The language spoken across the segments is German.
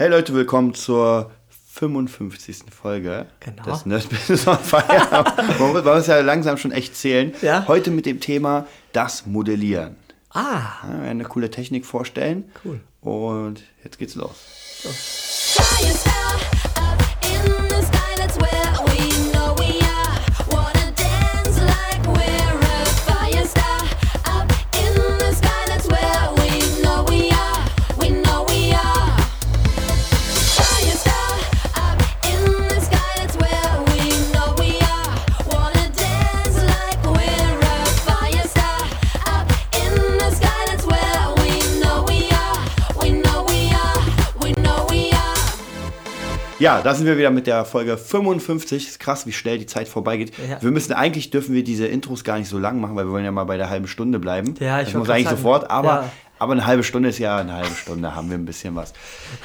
Hey Leute, willkommen zur 55. Folge Genau. des Nerd Business on Fire. Man muss man muss ja langsam schon echt zählen. Ja. Heute mit dem Thema das Modellieren. Ah, Ja, wir werden eine coole Technik vorstellen. Cool. Und jetzt geht's los. Star Ja, da sind wir wieder mit der Folge 55. Ist krass, wie schnell die Zeit vorbeigeht. Ja. Wir müssen eigentlich dürfen wir diese Intros gar nicht so lang machen, weil wir wollen ja mal bei der halben Stunde bleiben. Ja, ich das muss eigentlich sagen, sofort, aber, ja. aber eine halbe Stunde ist ja eine halbe Stunde, haben wir ein bisschen was.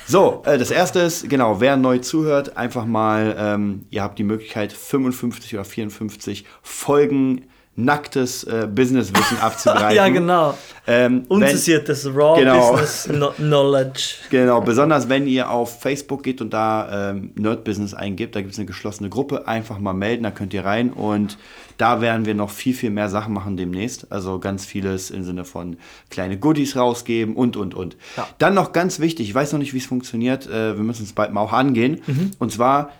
So, äh, das erste ist, genau, wer neu zuhört, einfach mal, ähm, ihr habt die Möglichkeit, 55 oder 54 Folgen nacktes äh, Businesswissen abzugreifen. ja, genau. Ähm, wenn- Unzensiertes Raw Genau. Business no Knowledge. Genau, besonders wenn ihr auf Facebook geht und da ähm, Nerd Business eingibt, da gibt es eine geschlossene Gruppe, einfach mal melden, da könnt ihr rein und da werden wir noch viel, viel mehr Sachen machen demnächst. Also ganz vieles im Sinne von kleine Goodies rausgeben und, und, und. Ja. Dann noch ganz wichtig, ich weiß noch nicht, wie es funktioniert, äh, wir müssen es bald mal auch angehen. Mhm. Und zwar,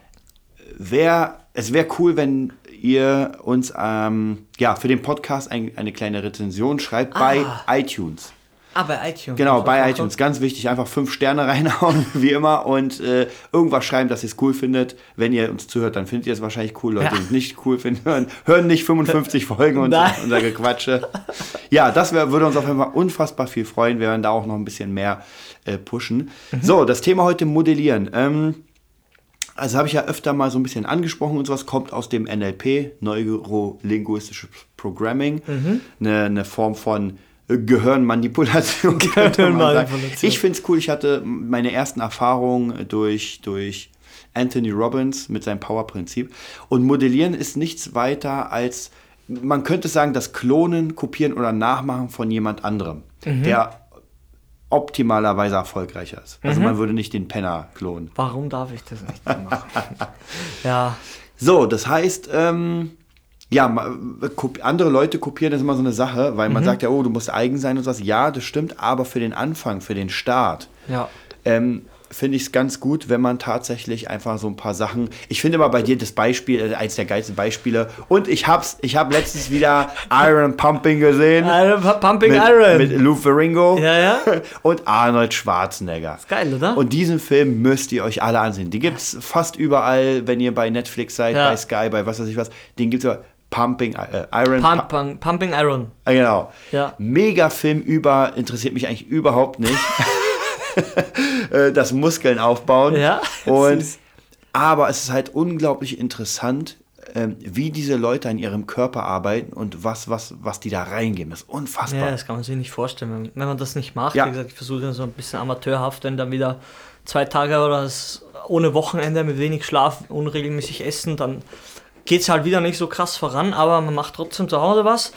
wär, es wäre cool, wenn ihr uns ähm, ja, für den Podcast ein, eine kleine Rezension schreibt Ah. bei iTunes. Ah, bei iTunes. Genau, bei iTunes. Ganz wichtig, einfach fünf Sterne reinhauen, wie immer, und äh, irgendwas schreiben, dass ihr es cool findet. Wenn ihr uns zuhört, dann findet ihr es wahrscheinlich cool. Leute, Ja. die es nicht cool finden, hören, hören nicht 55 Folgen und Nein. unser Gequatsche. Ja, das wär, würde uns auf jeden Fall unfassbar viel freuen. Wir werden da auch noch ein bisschen mehr äh, pushen. Mhm. So, das Thema heute Modellieren. Ähm, also habe ich ja öfter mal so ein bisschen angesprochen und sowas kommt aus dem NLP, Neurolinguistisches Programming, Mhm. eine, eine Form von Gehirnmanipulation. Gehirnmanipulation. Ich finde es cool, ich hatte meine ersten Erfahrungen durch, durch Anthony Robbins mit seinem Power-Prinzip. Und Modellieren ist nichts weiter als, man könnte sagen, das Klonen, Kopieren oder Nachmachen von jemand anderem, Mhm. der optimalerweise erfolgreicher ist. Also Mhm. man würde nicht den Penner klonen. Warum darf ich das nicht machen? ja, So, das heißt, ähm, ja, kopi- andere Leute kopieren ist immer so eine Sache, weil man Mhm. sagt ja, oh, du musst eigen sein und sowas. Ja, das stimmt, aber für den Anfang, für den Start, ja. ähm, finde ich es ganz gut, wenn man tatsächlich einfach so ein paar Sachen. Ich finde immer bei dir das Beispiel, äh, eins der geilsten Beispiele. Und ich hab's, ich habe letztens wieder Iron Pumping gesehen. Iron, Pumping mit, Iron. mit Lou Ferringo Ja, ja. und Arnold Schwarzenegger. geil, oder? Und diesen Film müsst ihr euch alle ansehen. Die gibt's fast überall, wenn ihr bei Netflix seid, Ja. bei Sky, bei was weiß ich was. Den gibt's ja Pumping äh, Iron. Pump, Pump, Pumping Iron. Ah, genau. Ja. Mega Film über, interessiert mich eigentlich überhaupt nicht. Äh, das Muskeln aufbauen. Ja, Und, süß. aber es ist halt unglaublich interessant, ähm, wie diese Leute an ihrem Körper arbeiten und was, was, was die da reingeben. Das ist unfassbar. Ja, das kann man sich nicht vorstellen, wenn, man das nicht macht. Ja. Wie gesagt, ich versuche so ein bisschen amateurhaft, wenn dann wieder zwei Tage oder ohne Wochenende mit wenig Schlaf, unregelmäßig essen, dann geht es halt wieder nicht so krass voran, aber man macht trotzdem zu Hause was.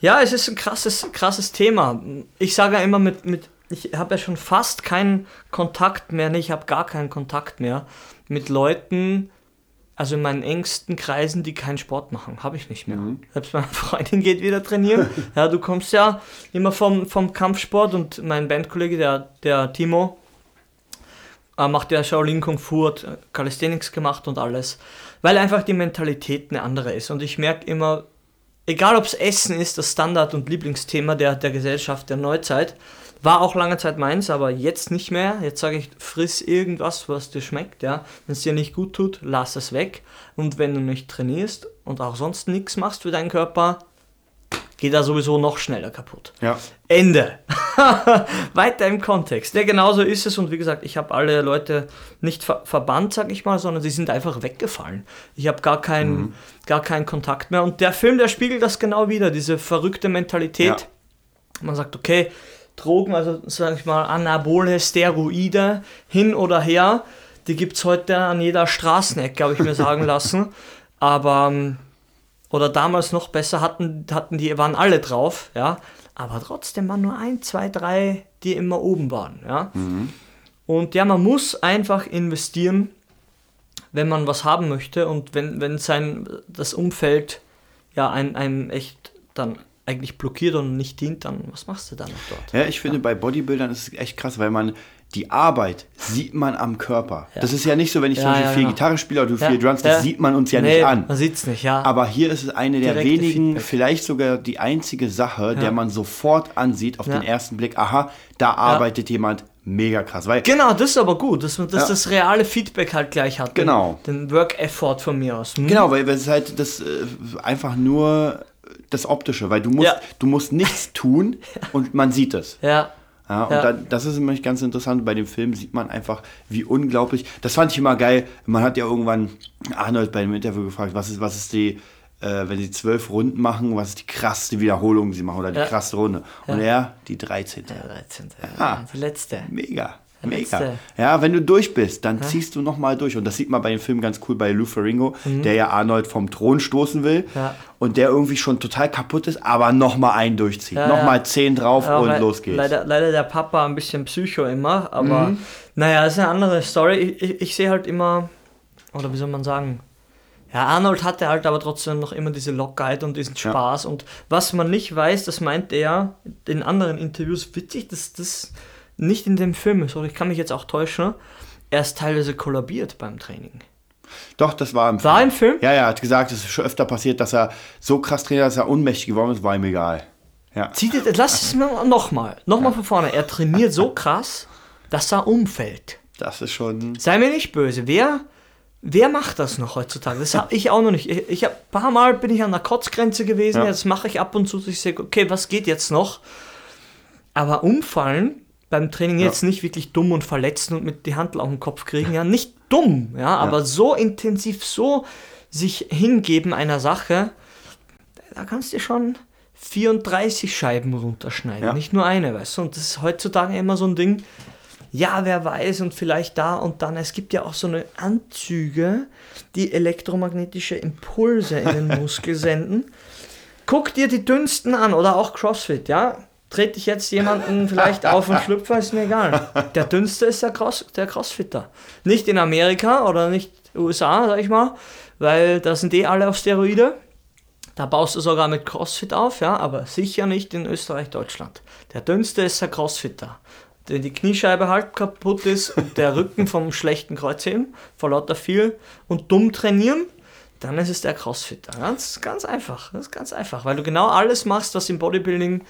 Ja, es ist ein krasses, krasses Thema. Ich sage ja immer mit, mit ich habe ja schon fast keinen Kontakt mehr, nee, ich habe gar keinen Kontakt mehr mit Leuten, also in meinen engsten Kreisen, die keinen Sport machen, habe ich nicht mehr. Selbst meine Freundin geht wieder trainieren. ja, du kommst ja immer vom, vom Kampfsport und mein Bandkollege, der, der Timo, äh, macht ja Shaolin Kung Fu, hat äh, Calisthenics gemacht und alles, weil einfach die Mentalität eine andere ist. Und ich merke immer, egal ob es Essen ist, das Standard- und Lieblingsthema der, der Gesellschaft der Neuzeit, war auch lange Zeit meins, aber jetzt nicht mehr. Jetzt sage ich, friss irgendwas, was dir schmeckt, ja. Wenn es dir nicht gut tut, lass es weg. Und wenn du nicht trainierst und auch sonst nichts machst für deinen Körper, geht er sowieso noch schneller kaputt. Ja. Ende. Weiter im Kontext. Ja, genauso ist es. Und wie gesagt, ich habe alle Leute nicht ver verbannt, sag ich mal, sondern sie sind einfach weggefallen. Ich habe gar, keinen gar keinen Kontakt mehr. Und der Film, der spiegelt das genau wieder, diese verrückte Mentalität. Ja. Man sagt, okay, Drogen, also sag ich mal, Anabole, Steroide, hin oder her, die gibt es heute an jeder Straßenecke, habe ich mir sagen lassen. Aber, ähm, oder damals noch besser, hatten, hatten die, waren alle drauf, ja. Aber trotzdem waren nur ein, zwei, drei, die immer oben waren, ja. Und ja, man muss einfach investieren, wenn man was haben möchte und wenn, wenn sein das Umfeld ja einem, einem echt dann eigentlich blockiert und nicht dient, dann was machst du dann noch dort? Ja, ich finde, bei Bodybuildern ist es echt krass, weil man die Arbeit sieht man am Körper. Das ist ja nicht so, wenn ich Ja, zum Beispiel ja, viel genau. Gitarre spiele oder du Ja, viel Drums, das ja. sieht man uns ja Nee, nicht an. Man sieht es nicht, ja. Aber hier ist es eine der Direkte wenigen, Feedback. vielleicht sogar die einzige Sache, der man sofort ansieht, auf Ja. den ersten Blick, aha, da arbeitet jemand mega krass. Weil Genau, das ist aber gut, dass man dass Ja. das reale Feedback halt gleich hat. Genau. Den, den Work-Effort von mir aus. Hm? Genau, weil weil es halt das äh, einfach nur das Optische, weil du musst, Ja. du musst nichts tun und man sieht es. Ja. Ja, und Ja. Dann, das ist nämlich ganz interessant. Bei dem Film sieht man einfach, wie unglaublich. Das fand ich immer geil. Man hat ja irgendwann Arnold bei dem Interview gefragt, was ist, was ist die, äh, wenn sie zwölf Runden machen, was ist die krasseste Wiederholung, die sie machen oder die Ja. krasseste Runde? Und er, die 13. Der 13. Ah. Die letzte. Mega. Mega. Ja, wenn du durch bist, dann ziehst du nochmal durch. Und das sieht man bei dem Film ganz cool bei Lou Ferringo, der ja Arnold vom Thron stoßen will. Mhm. Ja. Und der irgendwie schon total kaputt ist, aber nochmal einen durchzieht. Ja, nochmal ja. zehn drauf Ja, und le- los geht's. Leider, leider der Papa ein bisschen Psycho immer, aber Mhm. naja, das ist eine andere Story. Ich, ich, ich sehe halt immer, oder wie soll man sagen, ja, Arnold hatte halt aber trotzdem noch immer diese Lockerheit und diesen Ja. Spaß. Und was man nicht weiß, das meint er in anderen Interviews, witzig, dass das nicht in dem Film ist, oder ich kann mich jetzt auch täuschen, er ist teilweise kollabiert beim Training. Doch, das war im War im Film? Ja, ja, er hat gesagt, es ist schon öfter passiert, dass er so krass trainiert, dass er ohnmächtig geworden ist, war ihm egal. Ja. Zieh dir, lass es mir nochmal, nochmal von vorne. Er trainiert so krass, dass er umfällt. Das ist schon. Sei mir nicht böse. Wer, wer macht das noch heutzutage? Das habe ich auch noch nicht. Ich, ich hab, ein paar Mal bin ich an der Kotzgrenze gewesen. Ja. Das mache ich ab und zu. dass Ich sage, okay, was geht jetzt noch? Aber umfallen beim Training jetzt nicht wirklich dumm und verletzen und mit die Handel auf den Kopf kriegen. Ja, nicht dumm, ja, aber so intensiv, so sich hingeben einer Sache, da kannst du dir schon 34 Scheiben runterschneiden, Ja. nicht nur eine, weißt du? Und das ist heutzutage immer so ein Ding, ja, wer weiß und vielleicht da und dann. Es gibt ja auch so eine Anzüge, die elektromagnetische Impulse in den Muskel senden. Guck dir die dünnsten an oder auch CrossFit, ja? Trete ich jetzt jemanden vielleicht auf und schlüpfe, ist mir egal. Der dünnste ist der, Cross, der Crossfitter. Nicht in Amerika oder nicht USA, sag ich mal, weil da sind eh alle auf Steroide. Da baust du sogar mit CrossFit auf, ja, aber sicher nicht in Österreich, Deutschland. Der dünnste ist der Crossfitter. Wenn die Kniescheibe halb kaputt ist und der Rücken vom schlechten Kreuzheben, vor lauter viel und dumm trainieren, dann ist es der Crossfitter. Ganz, ganz einfach. Das ist ganz einfach, weil du genau alles machst, was im Bodybuilding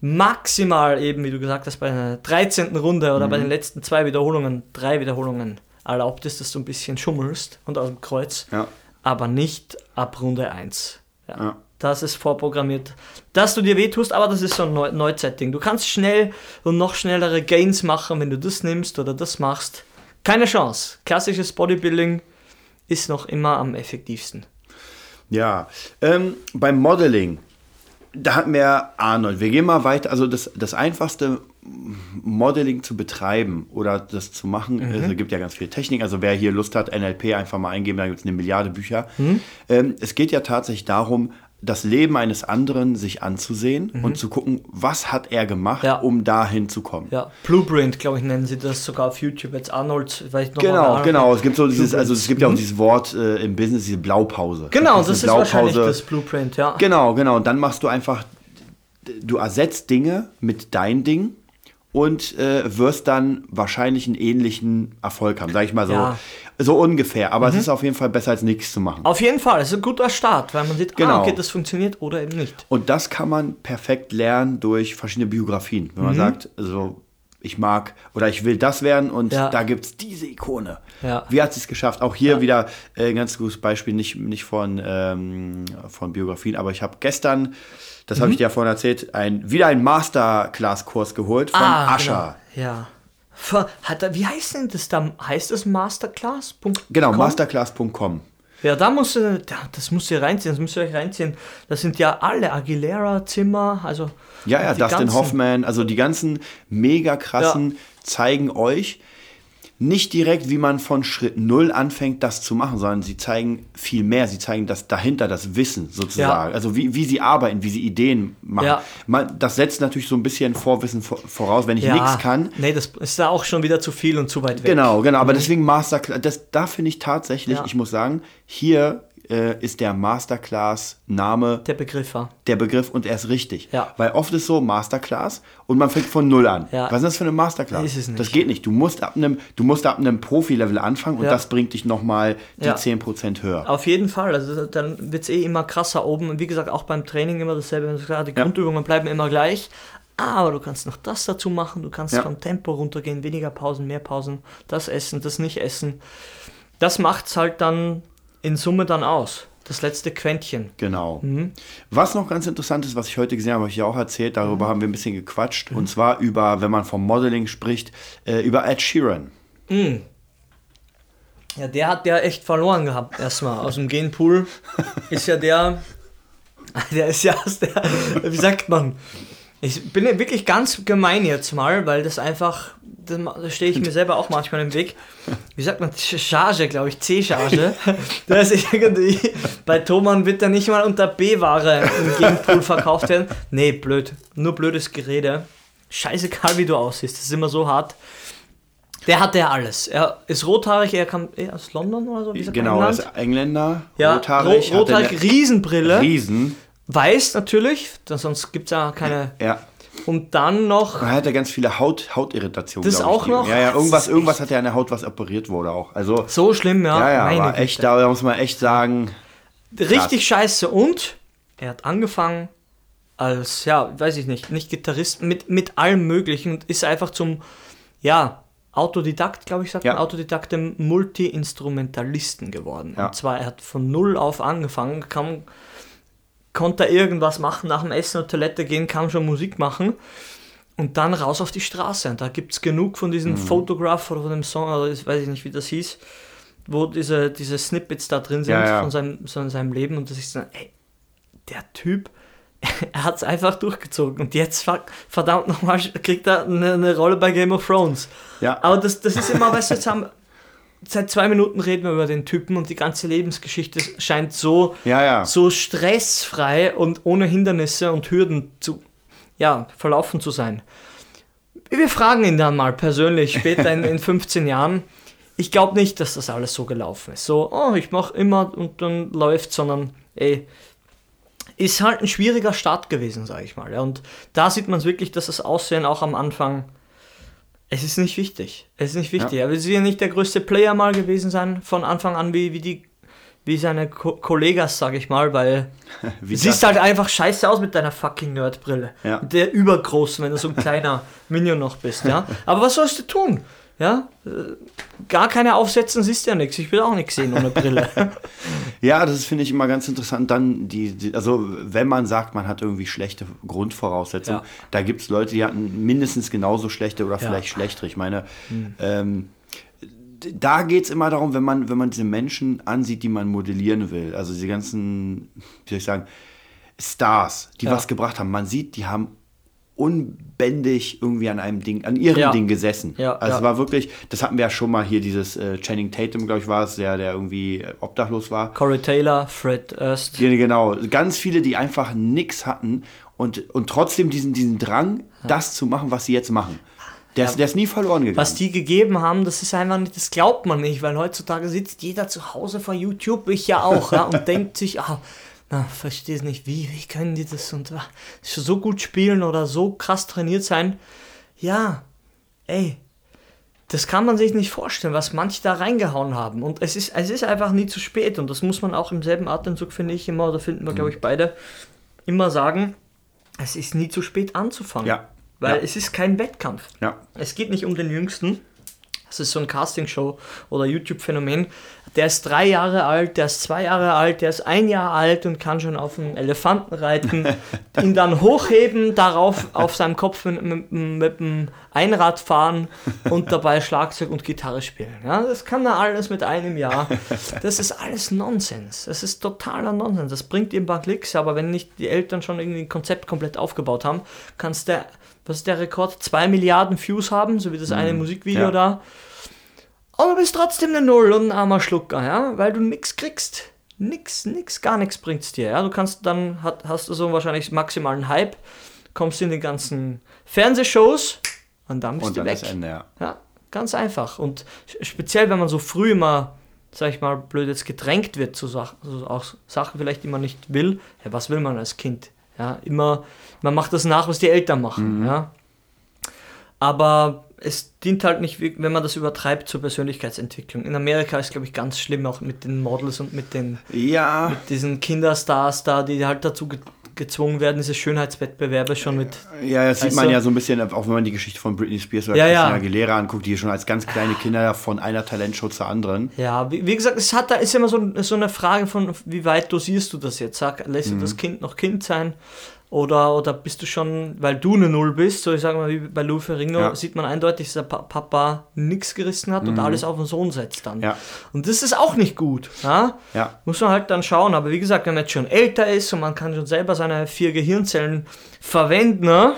maximal eben, wie du gesagt hast, bei einer 13. Runde oder bei den letzten zwei Wiederholungen, drei Wiederholungen erlaubt ist, dass du ein bisschen schummelst und aus dem Kreuz Ja. aber nicht ab Runde 1. Ja. Ja. Das ist vorprogrammiert, dass du dir wehtust, aber das ist so ein Neu Neuzetting. Du kannst schnell und noch schnellere Gains machen, wenn du das nimmst oder das machst. Keine Chance. Klassisches Bodybuilding ist noch immer am effektivsten. Ja. Ähm, beim Modeling, da hatten wir Arnold. Wir gehen mal weiter. Also das, das einfachste Modeling zu betreiben oder das zu machen, Mhm. es gibt ja ganz viel Technik. Also wer hier Lust hat, NLP einfach mal eingeben, da gibt es eine Milliarde Bücher. Mhm. Ähm, es geht ja tatsächlich darum, das Leben eines anderen sich anzusehen und zu gucken, was hat er gemacht, Mhm. Ja. um dahin zu kommen. Ja, Blueprint, glaube ich, nennen sie das sogar auf YouTube. Jetzt Arnold, vielleicht noch mal Genau, genau. Es gibt so dieses, also es gibt ja auch Mhm. dieses Wort äh, im Business, diese Blaupause. Genau, das ist wahrscheinlich das Blueprint, ja. Genau, genau. Und dann machst du einfach, du ersetzt Dinge mit dein Ding und äh, wirst dann wahrscheinlich einen ähnlichen Erfolg haben, sag ich mal so. Ja. Mhm. So ungefähr. Aber es ist auf jeden Fall besser als nichts zu machen. Auf jeden Fall, es ist ein guter Start, weil man sieht, Genau. ah, okay, das funktioniert oder eben nicht. Und das kann man perfekt lernen durch verschiedene Biografien. Wenn man Mhm. sagt, also ich mag oder ich will das werden und Ja. da gibt es diese Ikone. Ja. Wie hat sie es geschafft? Auch hier wieder äh, ein ganz gutes Beispiel, nicht, nicht von, ähm, von Biografien, aber ich habe gestern, das Mhm. habe ich dir ja vorhin erzählt, ein, wieder einen Masterclass-Kurs geholt von Ascha. Genau. Ja. Hat er, wie heißt denn das da? Heißt das Masterclass? Genau, Com? masterclass.com. Ja, da musst du, da, das musst du reinziehen, das müsst ihr euch reinziehen. Das sind ja alle Aguilera, Zimmer, also. Ja, ja, Dustin ganzen- Hoffman, also die ganzen mega krassen zeigen euch, nicht direkt, wie man von Schritt Null anfängt, das zu machen, sondern sie zeigen viel mehr. Sie zeigen das dahinter, das Wissen sozusagen. Ja. Also wie, wie sie arbeiten, wie sie Ideen machen. Ja. Man, das setzt natürlich so ein bisschen Vorwissen vor- voraus. Wenn ich nichts kann, Nee, das ist da auch schon wieder zu viel und zu weit weg. Genau, genau. Aber deswegen Masterclass, das, da finde ich tatsächlich, Ja. ich muss sagen, hier äh, ist der Masterclass-Name Der Begriff war. der Begriff und er ist richtig. Ja. Weil oft ist so Masterclass und man fängt von Null an. Ja. Was ist das für eine Masterclass? Ist es nicht. Das geht nicht. Du musst ab einem, du musst ab einem Profi-Level anfangen und Ja. das bringt dich nochmal die Ja. 10% höher. Auf jeden Fall. Also dann wird es eh immer krasser oben. Und wie gesagt, auch beim Training immer dasselbe. Klar, Die. Grundübungen bleiben immer gleich. Aber du kannst noch das dazu machen. Du kannst Ja. vom Tempo runtergehen. Weniger Pausen, mehr Pausen. Das essen, das nicht essen. Das macht es halt dann in Summe dann aus. Das letzte Quäntchen. Genau. Mhm. Was noch ganz interessant ist, was ich heute gesehen habe, habe ich ja auch erzählt, darüber haben wir ein bisschen gequatscht. Mhm. Und zwar über, wenn man vom Modeling spricht, äh, über Ed Sheeran. Ja, der hat ja echt verloren gehabt, erstmal. Aus dem Genpool ist ja der. Der ist ja aus der. Wie sagt man? Ich bin ja wirklich ganz gemein jetzt mal, weil das einfach. Da stehe ich mir selber auch manchmal im Weg. Wie sagt man? Charge, glaube ich. C-Charge. Da ist irgendwie. Bei Thomann wird da nicht mal unter B-Ware im Genpool verkauft werden. Nee, blöd. Nur blödes Gerede. Scheißegal, wie du aussiehst. Das ist immer so hart. Der hat ja alles. Er ist rothaarig, er kam eh aus London oder so. Wie man, Genau, er ist Engländer, Ja, rothaarig, ro rothaarig, Riesenbrille. Riesen. Weiß natürlich, sonst gibt es ja keine. Ja. Und dann noch. Er hat ja ganz viele Haut, Hautirritationen. Das auch noch? Ja, ja, irgendwas, irgendwas hat er an der Haut, was operiert wurde auch. Also, So schlimm, ja. ja, ja, meine aber Güte. echt, da muss man echt sagen, Richtig scheiße. Und er hat angefangen als, ja, weiß ich nicht, nicht Gitarrist, mit, mit allem Möglichen und ist einfach zum, ja, Autodidakt, glaube ich, sagt Ja. man, Autodidakt, dem Multi-Instrumentalisten geworden. Ja. Und zwar, er hat von null auf angefangen, kam, konnte er irgendwas machen, nach dem Essen und Toilette gehen, kann schon Musik machen. Und dann raus auf die Straße. Und da gibt es genug von diesem Mhm. Photograph oder von dem Song, oder ich weiß ich nicht, wie das hieß, wo diese, diese Snippets da drin sind Ja, ja. Von, seinem, von seinem Leben. Und das ist dann, ey, der Typ, er hat es einfach durchgezogen. Und jetzt, ver- verdammt nochmal, kriegt er eine, eine Rolle bei Game of Thrones. ja, Aber das, das ist immer, weißt du, jetzt haben, seit zwei Minuten reden wir über den Typen und die ganze Lebensgeschichte scheint so, ja, ja. so stressfrei und ohne Hindernisse und Hürden zu, ja, verlaufen zu sein. Wir fragen ihn dann mal persönlich später in, in 15 Jahren. Ich glaube nicht, dass das alles so gelaufen ist. So, oh, ich mache immer und dann läuft, sondern ey, ist halt ein schwieriger Start gewesen, sage ich mal. Und da sieht man es wirklich, dass das Aussehen auch am Anfang, es ist nicht wichtig. Es ist nicht wichtig. Er will sicher nicht der größte Player mal gewesen sein, von Anfang an wie, wie die, wie seine Ko Kollegas, sage ich mal, weil du siehst halt einfach scheiße aus mit deiner fucking Nerdbrille. Ja. Mit Der übergroßen, wenn du so ein kleiner Minion noch bist, ja. Aber was sollst du tun? Ja, Äh, gar keine aufsetzen, siehst ja nichts. Ich will auch nichts sehen ohne Brille. Ja, das finde ich immer ganz interessant. Dann die, die, also wenn man sagt, man hat irgendwie schlechte Grundvoraussetzungen, Ja. da gibt es Leute, die hatten mindestens genauso schlechte oder Ja. Vielleicht schlechtere. Ich meine, ähm, d- da geht es immer darum, wenn man, wenn man diese Menschen ansieht, die man modellieren will. Also diese ganzen, wie soll ich sagen, Stars, die Ja. was gebracht haben. Man sieht, die haben unbändig irgendwie an einem Ding, an ihrem Ja. Ding gesessen. Ja, also ja. es war wirklich, das hatten wir ja schon mal hier, dieses äh, Channing Tatum, glaube ich, war es, der, der irgendwie äh, obdachlos war. Corey Taylor, Fred. Ja, genau, ganz viele, die einfach nichts hatten und, und trotzdem diesen, diesen Drang, das zu machen, was sie jetzt machen. Der, ist, der ist nie verloren gegangen. Was die gegeben haben, das ist einfach nicht, das glaubt man nicht, weil heutzutage sitzt jeder zu Hause vor YouTube, ich ja auch, ja, und denkt sich, ah, na, verstehe es nicht, wie, wie können die das und ah, so gut spielen oder so krass trainiert sein? Ja, ey, das kann man sich nicht vorstellen, was manche da reingehauen haben. Und es ist, es ist einfach nie zu spät. Und das muss man auch im selben Atemzug, finde ich immer, oder finden wir, glaube ich, beide, immer sagen, es ist nie zu spät anzufangen. Ja. Weil Ja. es ist kein Wettkampf. ja. Es geht nicht um den Jüngsten. Das ist so ein Castingshow oder YouTube-Phänomen. Der ist drei Jahre alt, der ist zwei Jahre alt, der ist ein Jahr alt und kann schon auf einen Elefanten reiten, ihn dann hochheben, darauf auf seinem Kopf mit, mit, mit dem Einrad fahren und dabei Schlagzeug und Gitarre spielen. Ja, das kann er alles mit einem Jahr. Das ist alles Nonsens. Das ist totaler Nonsens. Das bringt ihm ein paar Klicks, aber wenn nicht die Eltern schon irgendwie ein Konzept komplett aufgebaut haben, kannst der, was ist der Rekord? Zwei Milliarden Views haben, so wie das eine Musikvideo ja. da. Aber du bist trotzdem eine Null und ein armer Schlucker, ja, weil du nichts kriegst. Nix, nix, gar nichts bringt's dir, ja. Du kannst dann, hat, hast du so wahrscheinlich maximalen Hype, kommst in die ganzen Fernsehshows und dann bist Und du dann weg. das Ende, ja. Ja, ganz einfach. Und speziell, wenn man so früh immer, sag ich mal, blöd jetzt gedrängt wird zu Sachen, also auch Sachen vielleicht, die man nicht will. Ja, was will man als Kind? Ja, immer, man macht das nach, was die Eltern machen. Ja. Aber es dient halt nicht, wenn man das übertreibt, zur Persönlichkeitsentwicklung. In Amerika ist, glaube ich, ganz schlimm, auch mit den Models und mit den Ja, diesen Kinderstars da, die halt dazu gezwungen werden, diese Schönheitswettbewerbe schon mit. ja, das sieht man du? ja so ein bisschen, auch wenn man die Geschichte von Britney Spears oder Ja, Christina ja. Aguilera anguckt, die schon als ganz kleine Kinder von einer Talentshow zur anderen. Ja, wie, wie gesagt, es hat da ist immer so, so eine Frage von, wie weit dosierst du das jetzt? Sag, lässt du das Kind noch Kind sein? Oder, oder bist du schon, weil du eine Null bist, so ich sage mal, wie bei Lou Ferrigno, Ja. sieht man eindeutig, dass der pa Papa nichts gerissen hat und alles auf den Sohn setzt dann. Ja. Und das ist auch nicht gut. Ja? Muss man halt dann schauen. Aber wie gesagt, wenn man jetzt schon älter ist und man kann schon selber seine vier Gehirnzellen verwenden, ne?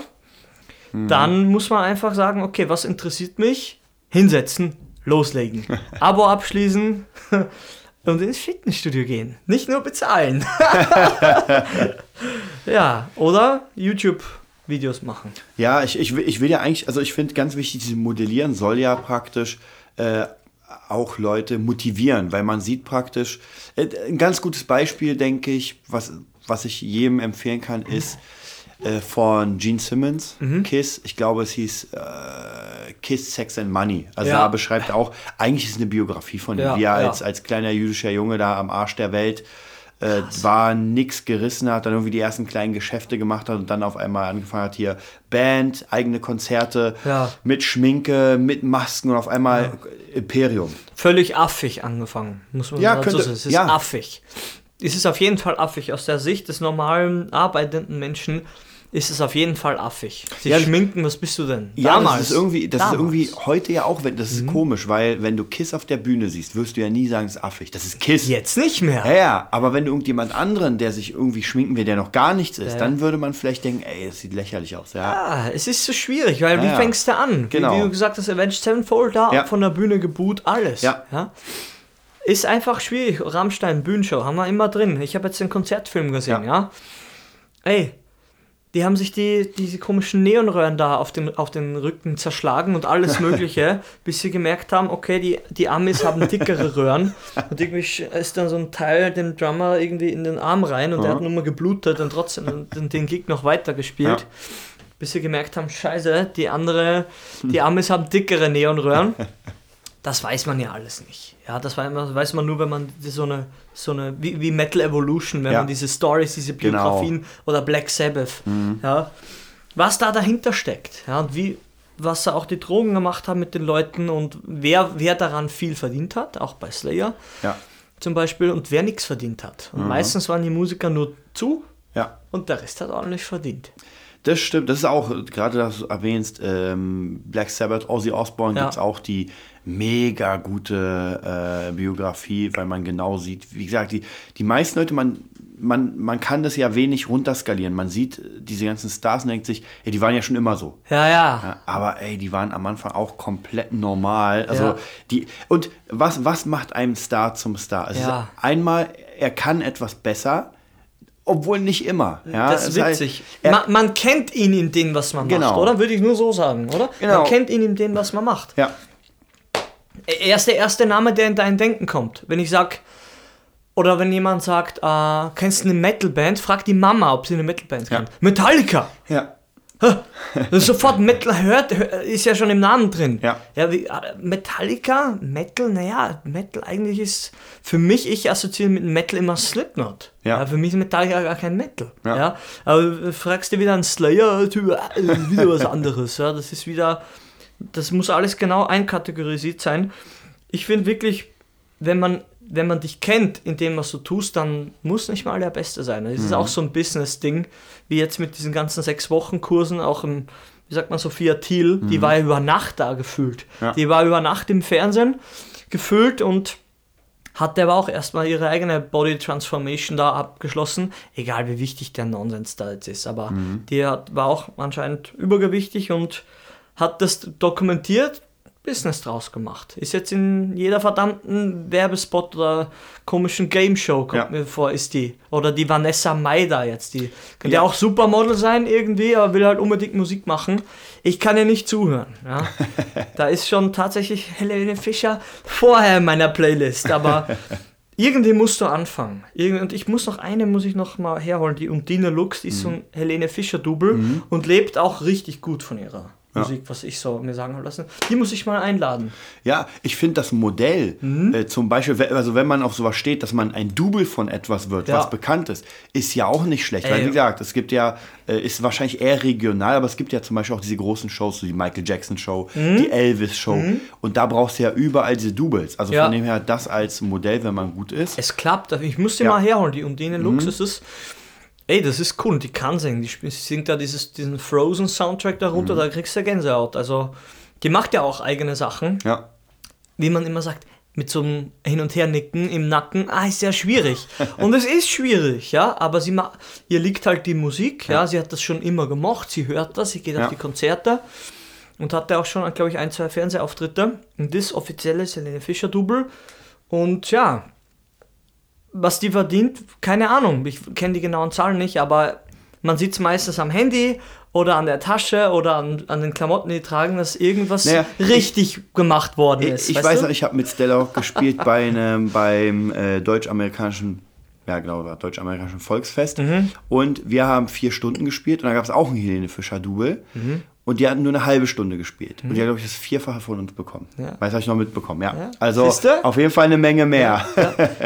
dann muss man einfach sagen, okay, was interessiert mich? Hinsetzen, loslegen. Abo abschließen und ins Fitnessstudio gehen. Nicht nur bezahlen. ja, oder YouTube-Videos machen. Ja, ich, ich, will, ich will ja eigentlich, also ich finde ganz wichtig, dieses Modellieren soll ja praktisch äh, auch Leute motivieren, weil man sieht praktisch, äh, ein ganz gutes Beispiel, denke ich, was, was ich jedem empfehlen kann, ist äh, von Gene Simmons, Mhm. Kiss, ich glaube es hieß äh, Kiss, Sex and Money. Also Ja. da beschreibt er auch, eigentlich ist es eine Biografie von ihm, Ja, wie er ja. als, als kleiner jüdischer Junge da am Arsch der Welt äh, war, nix gerissen hat, dann irgendwie die ersten kleinen Geschäfte gemacht hat und dann auf einmal angefangen hat, hier Band, eigene Konzerte, Ja. mit Schminke, mit Masken und auf einmal Imperium. Völlig affig angefangen, muss man Ja, dazu könnte- sagen. Es ist ja. affig. Es ist auf jeden Fall affig. Aus der Sicht des normalen arbeitenden Menschen ist es auf jeden Fall affig. Sie Ja, schminken, was bist du denn? Ja, das ist irgendwie, das Damals. ist irgendwie heute ja auch, wenn das ist komisch, weil wenn du Kiss auf der Bühne siehst, wirst du ja nie sagen, es ist affig. Das ist Kiss. Jetzt nicht mehr. Ja, ja, aber wenn du irgendjemand anderen, der sich irgendwie schminken will, der noch gar nichts ist, Ja. dann würde man vielleicht denken, ey, das sieht lächerlich aus. Ja, Ah, es ist so schwierig, weil wie Ja, ja. fängst du an? Genau. Wie, wie du gesagt hast, Avenged Sevenfold da Ja. von der Bühne geboot, alles. Ja. Ist einfach schwierig. Rammstein, Bühnenshow, haben wir immer drin. Ich habe jetzt den Konzertfilm gesehen, Ja. ja. Ey, die haben sich die, diese komischen Neonröhren da auf den, auf den Rücken zerschlagen und alles Mögliche, bis sie gemerkt haben, okay, die, die Amis haben dickere Röhren. Und irgendwie ist dann so ein Teil dem Drummer irgendwie in den Arm rein und der hat nur mal geblutet und trotzdem den, den Gig noch weiter gespielt. Ja. Bis sie gemerkt haben, scheiße, die andere, die Amis haben dickere Neonröhren. Das weiß man ja alles nicht. Ja, das weiß man, weiß man nur, wenn man so eine, so eine wie, wie Metal Evolution, wenn Ja. man diese Stories, diese Genau. Biografien oder Black Sabbath, ja, was da dahinter steckt, ja, und wie, was auch die Drogen gemacht haben mit den Leuten und wer, wer daran viel verdient hat, auch bei Slayer ja, zum Beispiel, und wer nichts verdient hat. Und meistens waren die Musiker nur zu ja. und der Rest hat ordentlich verdient. Das stimmt, das ist auch, gerade dass du erwähnst, ähm, Black Sabbath, Ozzy Osbourne Ja. gibt es auch die mega gute äh, Biografie, weil man genau sieht, wie gesagt, die, die meisten Leute, man, man, man kann das ja wenig runterskalieren. Man sieht diese ganzen Stars und denkt sich, ey, die waren ja schon immer so. Ja, ja. Ja, aber ey, die waren am Anfang auch komplett normal. Also Ja. die und was was macht einen Star zum Star? Es Ja. ist einmal er kann etwas besser, obwohl nicht immer. Ja, das ist witzig. er, man, man kennt ihn in dem, was man macht, Genau. oder? Würde ich nur so sagen, oder? Genau. Man kennt ihn in dem, was man macht. ja, Er ist der erste Name, der in dein Denken kommt. Wenn ich sag, oder wenn jemand sagt, äh, kennst du eine Metalband? Frag die Mama, ob sie eine Metalband Ja. kennt. Metallica! ja, Sofort Metal hört, hör- ist ja schon im Namen drin. Ja. ja wie, äh, Metallica, Metal, naja, Metal eigentlich ist für mich, ich assoziiere mit Metal immer Slipknot. Ja. für mich ist Metallica gar kein Metal. Ja. Ja. aber fragst du wieder einen Slayer, Typ, wieder was anderes. Ja, das ist wieder, das muss alles genau einkategorisiert sein. Ich finde wirklich, wenn man, wenn man dich kennt in dem, was du tust, dann muss nicht mal der Beste sein. Es Mhm. ist auch so ein Business-Ding, wie jetzt mit diesen ganzen sechs Wochen Kursen, auch im, wie sagt man, Sophia Thiel, die war ja über Nacht da gefühlt. Mhm. Ja. Die war über Nacht im Fernsehen gefühlt und hatte aber auch erstmal ihre eigene Body Transformation da abgeschlossen, egal wie wichtig der Nonsens da jetzt ist. Aber die hat, war auch anscheinend übergewichtig und hat das dokumentiert, Business draus gemacht. Ist jetzt in jeder verdammten Werbespot oder komischen Game Show, kommt Ja. mir vor, ist die. Oder die Vanessa Maida jetzt, die könnte ja Ja. auch Supermodel sein irgendwie, aber will halt unbedingt Musik machen. Ich kann ihr nicht zuhören. Ja. da ist schon tatsächlich Helene Fischer vorher in meiner Playlist, aber irgendwie musst du anfangen. Und ich muss noch eine, muss ich noch mal herholen, die Undine Lux, die ist so ein Helene Fischer-Double und lebt auch richtig gut von ihrer Musik, was ich so mir sagen habe lassen. Die muss ich mal einladen. Ja, ich finde das Modell, Mhm. äh, zum Beispiel, also wenn man auf sowas steht, dass man ein Double von etwas wird, Ja. was bekannt ist, ist ja auch nicht schlecht. Weil Ey. wie gesagt, es gibt ja, äh, ist wahrscheinlich eher regional, aber es gibt ja zum Beispiel auch diese großen Shows, so die Michael Jackson Show, Mhm. die Elvis Show. Und da brauchst du ja überall diese Doubles. Also Ja. von dem her, das als Modell, wenn man gut ist. Es klappt, ich muss Ja. mal herholen, die Undine Lux, das ist, ey, das ist cool, und die kann singen, die singt da dieses, diesen Frozen-Soundtrack darunter, da kriegst du ja Gänsehaut, also die macht ja auch eigene Sachen, Ja. wie man immer sagt, mit so einem Hin- und Her-Nicken im Nacken, ah, ist ja schwierig. Und es ist schwierig, ja, aber sie ma ihr liegt halt die Musik, ja. sie hat das schon immer gemocht, sie hört das, sie geht Ja. auf die Konzerte und hatte auch schon, glaube ich, ein, zwei Fernsehauftritte. Und das offizielle ist Helene Fischer-Double. Und ja, was die verdient, keine Ahnung, ich kenne die genauen Zahlen nicht, aber man sieht es meistens am Handy oder an der Tasche oder an, an den Klamotten, die tragen, dass irgendwas Naja, richtig gemacht worden Ich, ist. ich weißt weiß du? noch, ich habe mit Stella auch gespielt bei einem, beim äh, deutsch-amerikanischen, ja genau, war deutsch-amerikanischen Volksfest. Mhm. Und wir haben vier Stunden gespielt und da gab es auch ein Helene Fischer-Double. Mhm. Und die hatten nur eine halbe Stunde gespielt. Und die hat, glaube ich, das Vierfache von uns bekommen. Ja. Weil das habe ich noch mitbekommen, ja. Ja. Also Siehste? auf jeden Fall eine Menge mehr.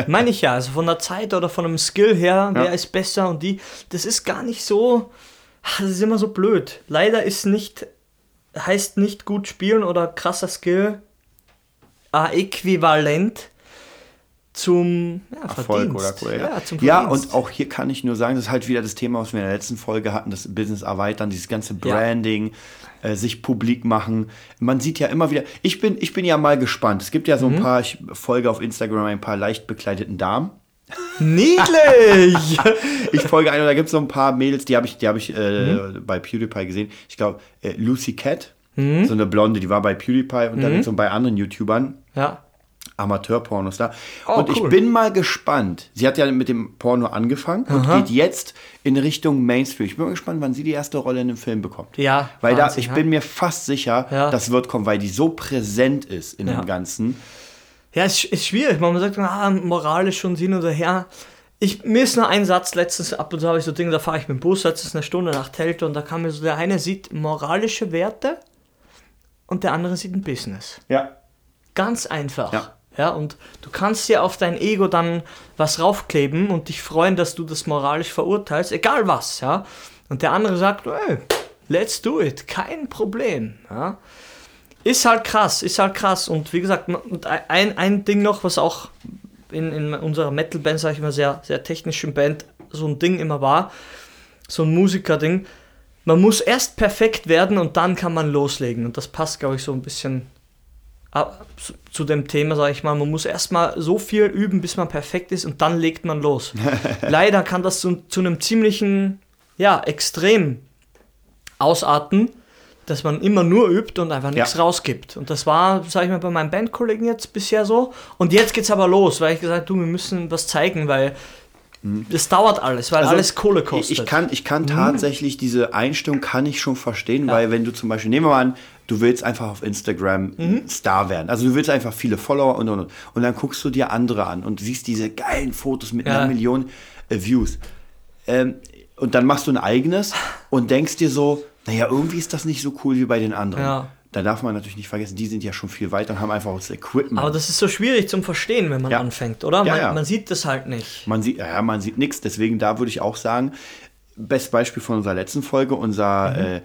Meine ich ja, also von der Zeit oder von dem Skill her, wer Ja. ist besser und die, das ist gar nicht so, das ist immer so blöd. Leider ist nicht, heißt nicht gut spielen oder krasser Skill äquivalent zum ja, Erfolg oder Verdienst. cool, Ja, zum ja, und auch hier kann ich nur sagen, das ist halt wieder das Thema, was wir in der letzten Folge hatten, das Business erweitern, dieses ganze Branding, äh, sich publik machen. Man sieht ja immer wieder, ich bin, ich bin ja mal gespannt. Es gibt ja so ein Mhm. paar, ich folge auf Instagram ein paar leicht bekleideten Damen. Niedlich! Ich folge einer, da gibt es so ein paar Mädels, die habe ich, die hab ich äh, Mhm. bei PewDiePie gesehen. Ich glaube, äh, Lucy Cat, so eine Blonde, die war bei PewDiePie und Mhm. dann so bei anderen YouTubern. ja. Amateurpornos da. Oh, und ich cool. bin mal gespannt. Sie hat ja mit dem Porno angefangen und geht jetzt in Richtung Mainstream. Ich bin mal gespannt, wann sie die erste Rolle in einem Film bekommt. Ja, Weil da, ich ja. bin mir fast sicher, Ja. das wird kommen, weil die so präsent ist in Ja. dem Ganzen. Ja, es ist schwierig. Man sagt, ah, moralisch schon hin oder her. Ich, mir ist nur ein Satz letztens, ab und zu habe ich so Dinge, da fahre ich mit dem Bus, letztens eine Stunde nach Telte und da kam mir so, der eine sieht moralische Werte und der andere sieht ein Business. Ja. Ganz einfach. Ja. Ja, und du kannst dir auf dein Ego dann was raufkleben und dich freuen, dass du das moralisch verurteilst, egal was, ja. Und der andere sagt, ey, let's do it, kein Problem, ja. Ist halt krass, ist halt krass. Und wie gesagt, ein, ein Ding noch, was auch in, in unserer Metal-Band, sag ich mal, sehr, sehr technischen Band, so ein Ding immer war, so ein Musiker-Ding. Man muss erst perfekt werden und dann kann man loslegen. Und das passt, glaube ich, so ein bisschen zu- zu dem Thema, sage ich mal. Man muss erstmal so viel üben, bis man perfekt ist und dann legt man los. Leider kann das zu, zu einem ziemlichen, ja, Extrem ausarten, dass man immer nur übt und einfach nichts Ja. rausgibt. Und das war, sage ich mal, bei meinen Bandkollegen jetzt bisher so. Und jetzt geht's aber los, weil ich gesagt du, wir müssen was zeigen, weil das dauert alles, weil Also, alles Kohle kostet. Ich, kann, ich Mhm. kann tatsächlich diese Einstellung kann ich schon verstehen, weil wenn du zum Beispiel, nehmen wir mal an, du willst einfach auf Instagram Mhm. Star werden. Also du willst einfach viele Follower und und und. Und dann guckst du dir andere an und siehst diese geilen Fotos mit Ja. einer Million äh, Views. Ähm, und dann machst du ein eigenes und denkst dir so, naja, irgendwie ist das nicht so cool wie bei den anderen. Ja. Da darf man natürlich nicht vergessen, die sind ja schon viel weiter und haben einfach auch das Equipment. aber das ist so schwierig zum Verstehen, wenn man Ja. anfängt, oder? Ja, man, man sieht das halt nicht. Man sieht, ja, man sieht nichts. Deswegen, da würde ich auch sagen, best Beispiel von unserer letzten Folge, unser äh,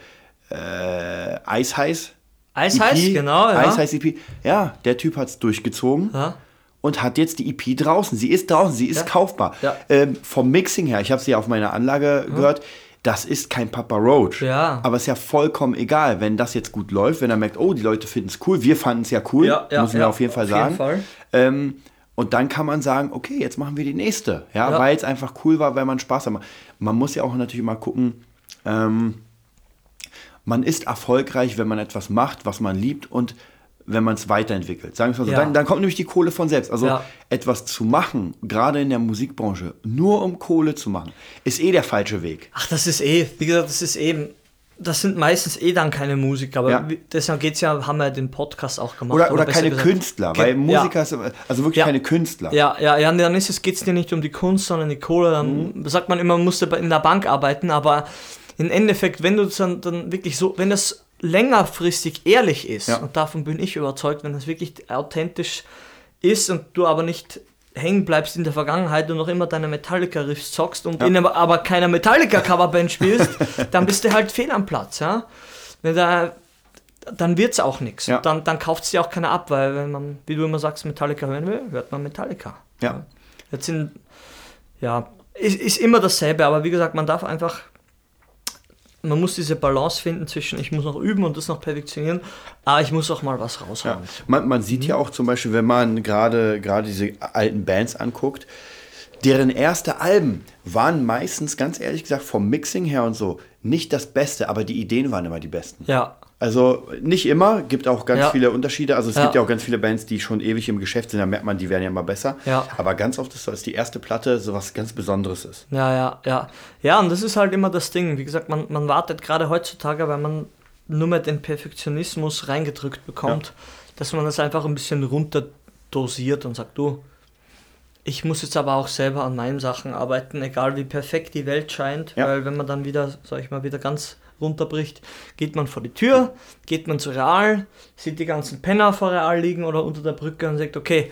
äh, Eisheiß. Eis heiß, genau, ja. Eisheiß EP. Ja, der Typ hat es durchgezogen. Ja. Und hat jetzt die EP draußen. Sie ist draußen, sie ist Ja. kaufbar. Ähm, vom Mixing her, ich habe sie ja auf meiner Anlage gehört, das ist kein Papa Roach. Ja. Aber ist ja vollkommen egal, wenn das jetzt gut läuft, wenn er merkt, oh, die Leute finden es cool, wir fanden es ja cool, Ja, ja, muss man ja, auf jeden Fall auf jeden sagen. Fall. Ähm, und dann kann man sagen, okay, jetzt machen wir die nächste. Ja, Ja. weil es einfach cool war, weil man Spaß hat. Man muss ja auch natürlich mal gucken, ähm, man ist erfolgreich, wenn man etwas macht, was man liebt und wenn man es weiterentwickelt. Sagen wir mal so, Ja. dann, dann kommt nämlich die Kohle von selbst. Also Ja. etwas zu machen, gerade in der Musikbranche, nur um Kohle zu machen, ist eh der falsche Weg. Ach, das ist eh, wie gesagt, das ist eben, das sind meistens eh dann keine Musiker, aber Ja. deshalb geht's ja, haben wir den Podcast auch gemacht. Oder, oder besser keine gesagt, Künstler, weil. Musiker ist, also wirklich keine Künstler. Ja, ja, ja, dann ist es, geht's dir nicht um die Kunst, sondern die Kohle. Dann Mhm. sagt man immer, man musste in der Bank arbeiten, aber im Endeffekt, wenn du dann, dann wirklich so, wenn das längerfristig ehrlich ist, Ja. und davon bin ich überzeugt, wenn das wirklich authentisch ist und du aber nicht hängen bleibst in der Vergangenheit und noch immer deine Metallica-Riffs zockst und in aber, aber keiner Metallica-Coverband spielst, dann bist du halt fehl am Platz, ja. Wenn da, dann wird's auch nichts. Ja. Dann, dann kauft es dir auch keiner ab, weil wenn man, wie du immer sagst, Metallica hören will, hört man Metallica. Ja. Jetzt sind, ja, ist, ist immer dasselbe, aber wie gesagt, man darf einfach, man muss diese Balance finden zwischen, ich muss noch üben und das noch perfektionieren, aber ich muss auch mal was raushauen. Ja. Man, man sieht ja auch zum Beispiel, wenn man gerade gerade diese alten Bands anguckt, deren erste Alben waren meistens, ganz ehrlich gesagt, vom Mixing her und so, nicht das Beste, aber die Ideen waren immer die besten. Ja, Also nicht immer, gibt auch ganz Ja. viele Unterschiede. Also es Ja. gibt ja auch ganz viele Bands, die schon ewig im Geschäft sind, da merkt man, die werden ja immer besser. Ja. Aber ganz oft ist so, dass die erste Platte so was ganz Besonderes ist. ja, ja, ja. Ja, und das ist halt immer das Ding. Wie gesagt, man, man wartet gerade heutzutage, weil man nur mehr den Perfektionismus reingedrückt bekommt, dass man das einfach ein bisschen runterdosiert und sagt, du, ich muss jetzt aber auch selber an meinen Sachen arbeiten, egal wie perfekt die Welt scheint, weil wenn man dann wieder, sag ich mal, wieder ganz runterbricht, geht man vor die Tür, geht man zu Real, sieht die ganzen Penner vor Real liegen oder unter der Brücke und sagt, okay,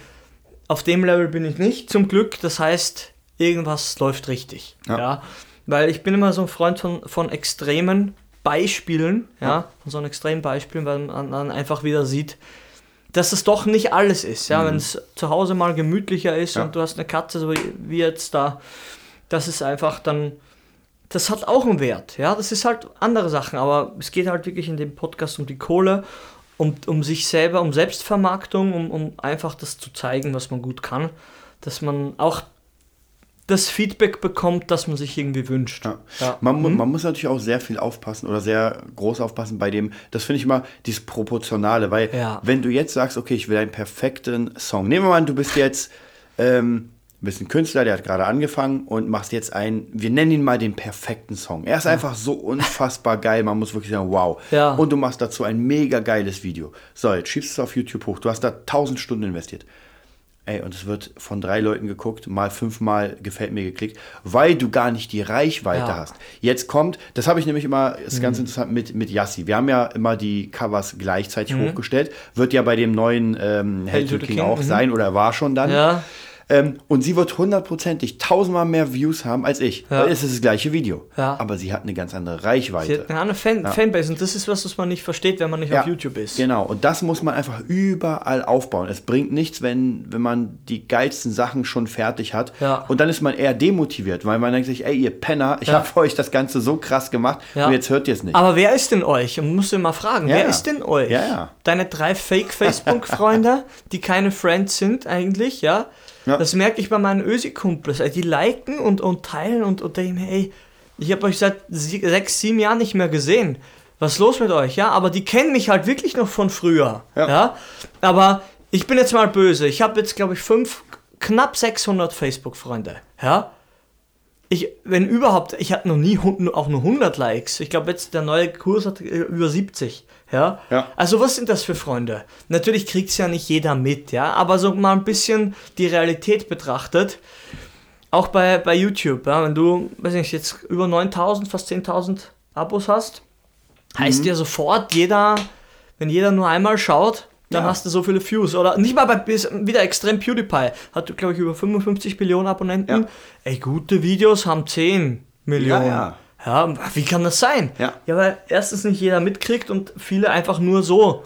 auf dem Level bin ich nicht, zum Glück, das heißt, irgendwas läuft richtig. Ja. Ja. Weil ich bin immer so ein Freund von, von extremen Beispielen, ja, Ja. von so einem extremen Beispielen, weil man dann einfach wieder sieht, dass es doch nicht alles ist. Ja, wenn es zu Hause mal gemütlicher ist Mhm. Ja. und du hast eine Katze, so wie- wie jetzt da, das ist einfach dann, das hat auch einen Wert. Ja, das ist halt andere Sachen, aber es geht halt wirklich in dem Podcast um die Kohle, um, um sich selber, um Selbstvermarktung, um, um einfach das zu zeigen, was man gut kann, dass man auch das Feedback bekommt, das man sich irgendwie wünscht. Ja. Ja. Man, Mhm. man muss natürlich auch sehr viel aufpassen oder sehr groß aufpassen bei dem, das finde ich immer dieses Proportionale, weil Ja. wenn du jetzt sagst, okay, ich will einen perfekten Song, nehmen wir mal an, du bist jetzt ähm, bist ein Künstler, der hat gerade angefangen und machst jetzt einen, wir nennen ihn mal den perfekten Song. Er ist einfach so unfassbar geil, man muss wirklich sagen, wow. Ja. Und du machst dazu ein mega geiles Video. So, jetzt schiebst du es auf YouTube hoch, du hast da 1000 Stunden investiert. Ey, und es wird von drei Leuten geguckt, mal fünfmal gefällt mir geklickt, weil du gar nicht die Reichweite Ja. hast. Jetzt kommt, das habe ich nämlich immer, ist ganz interessant mit, mit Yassi. Wir haben ja immer die Covers gleichzeitig hochgestellt. Wird ja bei dem neuen ähm, Hell to the King, auch mhm. sein oder war schon dann. Ja. Ähm, und sie wird hundertprozentig tausendmal mehr Views haben als ich. Ja. Weil es ist das gleiche Video. Ja. Aber sie hat eine ganz andere Sie Reichweite. hat eine andere Fan Fanbase und das ist was, was man nicht versteht, wenn man nicht auf YouTube ist. Genau, und das muss man einfach überall aufbauen. Es bringt nichts, wenn, wenn man die geilsten Sachen schon fertig hat. Ja. Und dann ist man eher demotiviert, weil man denkt sich, ey, ihr Penner, ich Ja. habe für euch das Ganze so krass gemacht Ja. und jetzt hört ihr es nicht. Aber wer ist denn euch? Und musst du mal fragen, Ja, wer ja. ist denn euch? Ja, ja. Deine drei Fake-Facebook-Freunde, die keine Friends sind eigentlich, ja? Ja. Das merke ich bei meinen Ösi-Kumpels. ey, Die liken und, und teilen und, und denken, mir, ey, ich habe euch seit sechs, sieben Jahren nicht mehr gesehen. Was ist los mit euch? Ja, aber die kennen mich halt wirklich noch von früher. Ja. Ja. Aber ich bin jetzt mal böse. Ich habe jetzt, glaube ich, fünf, knapp 600 Facebook-Freunde. Ja. Ich, wenn überhaupt, ich hatte noch nie auch nur 100 Likes. Ich glaube, jetzt der neue Kurs hat äh, über 70. Ja? Ja. Also, was sind das für Freunde? Natürlich kriegt es ja nicht jeder mit, ja, aber so mal ein bisschen die Realität betrachtet. Auch bei, bei YouTube, ja, wenn du, weiß nicht, jetzt über 9000, fast 10.000 Abos hast, heißt Mhm. ja sofort, jeder, wenn jeder nur einmal schaut, dann Ja. hast du so viele Views. Oder nicht mal bei wieder extrem PewDiePie. Hat, glaube ich, über 55 Millionen Abonnenten. Ja. Ey, gute Videos haben 10 Millionen. Ja, Ja, wie kann das sein? Ja. ja, weil erstens nicht jeder mitkriegt und viele einfach nur so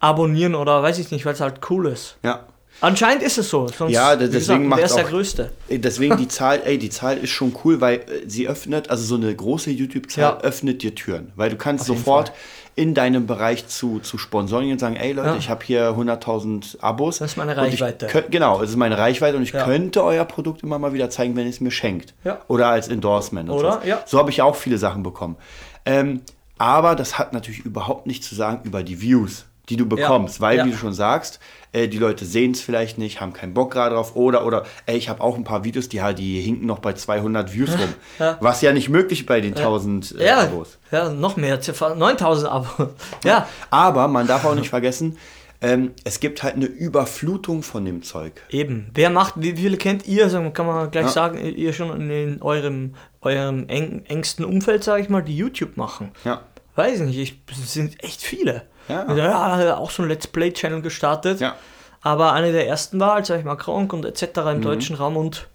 abonnieren oder weiß ich nicht, weil es halt cool ist. Ja. Anscheinend ist es so. Sonst, Ja, deswegen macht wer ist der Größte? Deswegen die Zahl, ey, die Zahl ist schon cool, weil äh, sie öffnet, also so eine große YouTube-Zahl Ja. öffnet dir Türen. Weil du kannst jeden sofort. In deinem Bereich zu, zu Sponsoren und sagen, ey Leute, Ja. ich habe hier 100.000 Abos. Das ist meine Reichweite. könnt- genau, das ist meine Reichweite und ich Ja. könnte euer Produkt immer mal wieder zeigen, wenn ihr es mir schenkt. Ja. Oder als Endorsement. Oder? sowas. Ja. So habe ich auch viele Sachen bekommen. Ähm, aber das hat natürlich überhaupt nichts zu sagen über die Views. die du bekommst, weil, wie du schon sagst, äh, die Leute sehen es vielleicht nicht, haben keinen Bock gerade drauf oder, oder, ey, ich habe auch ein paar Videos, die halt, die hinken noch bei 200 Views rum, Ja. was ja nicht möglich bei den 1000 äh, Ja, Abos. ja, noch mehr, jetzt ja fast 9000 Abos. Ja, Aber man darf auch nicht vergessen, ähm, es gibt halt eine Überflutung von dem Zeug. eben. Wer macht, wie viele kennt ihr? Kann man gleich Ja. sagen, ihr schon in eurem, eurem eng, engsten Umfeld, sage ich mal, die YouTube machen. Ja. Weiß nicht, ich, es sind echt viele. Ja. ja auch so ein Let's Play-Channel gestartet. Ja. Aber eine der ersten war, als sag ich mal, Kronk und etc. Mhm. im deutschen Raum und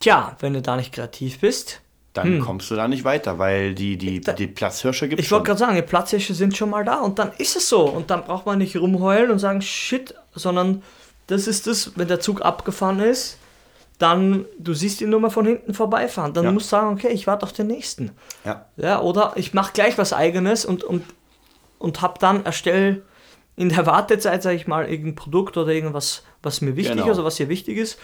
tja, wenn du da nicht kreativ bist. Dann kommst du da nicht weiter, weil die, die, die Platzhirsche gibt es Ich wollte gerade sagen, die Platzhirsche sind schon mal da und dann ist es so. Und dann braucht man nicht rumheulen und sagen, shit, sondern das ist das, wenn der Zug abgefahren ist, dann, du siehst ihn nur mal von hinten vorbeifahren. Dann Ja. musst du sagen, okay, ich warte auf den nächsten. Ja. Ja, oder ich mache gleich was eigenes und, und, und hab dann, erstell in der Wartezeit, sage ich mal, irgendein Produkt oder irgendwas, was mir wichtig Genau. ist oder was dir wichtig ist.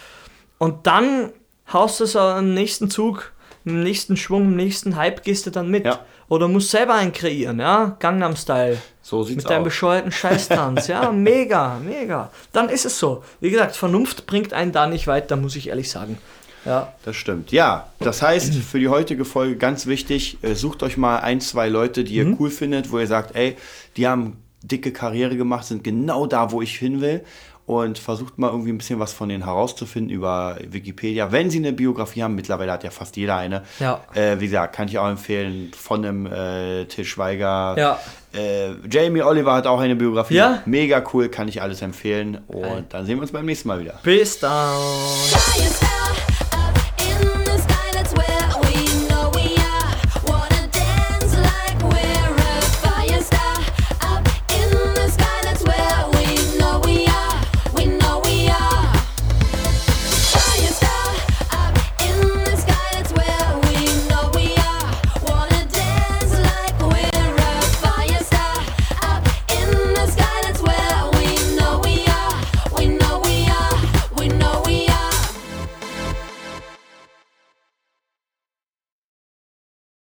Und dann haust du es am nächsten Zug, im nächsten Schwung, im nächsten Hype gehst du dann mit. Ja. Oder musst selber einen kreieren, ja? Gangnam Style. So sieht's Mit deinem bescheuerten Scheißtanz. ja, mega, mega. Dann ist es so. Wie gesagt, Vernunft bringt einen da nicht weiter, muss ich ehrlich sagen. Ja. Das stimmt. Ja, das heißt, für die heutige Folge ganz wichtig, äh, sucht euch mal ein, zwei Leute, die ihr cool findet, wo ihr sagt, ey, die haben dicke Karriere gemacht, sind genau da, wo ich hin will. Und versucht mal irgendwie ein bisschen was von denen herauszufinden über Wikipedia. Wenn sie eine Biografie haben, mittlerweile hat ja fast jeder eine. Ja. Äh, wie gesagt, kann ich auch empfehlen, von einem äh, Til Schweiger. Ja. Äh, Jamie Oliver hat auch eine Biografie. Ja. Mega cool, kann ich alles empfehlen. Und dann sehen wir uns beim nächsten Mal wieder. Bis dann.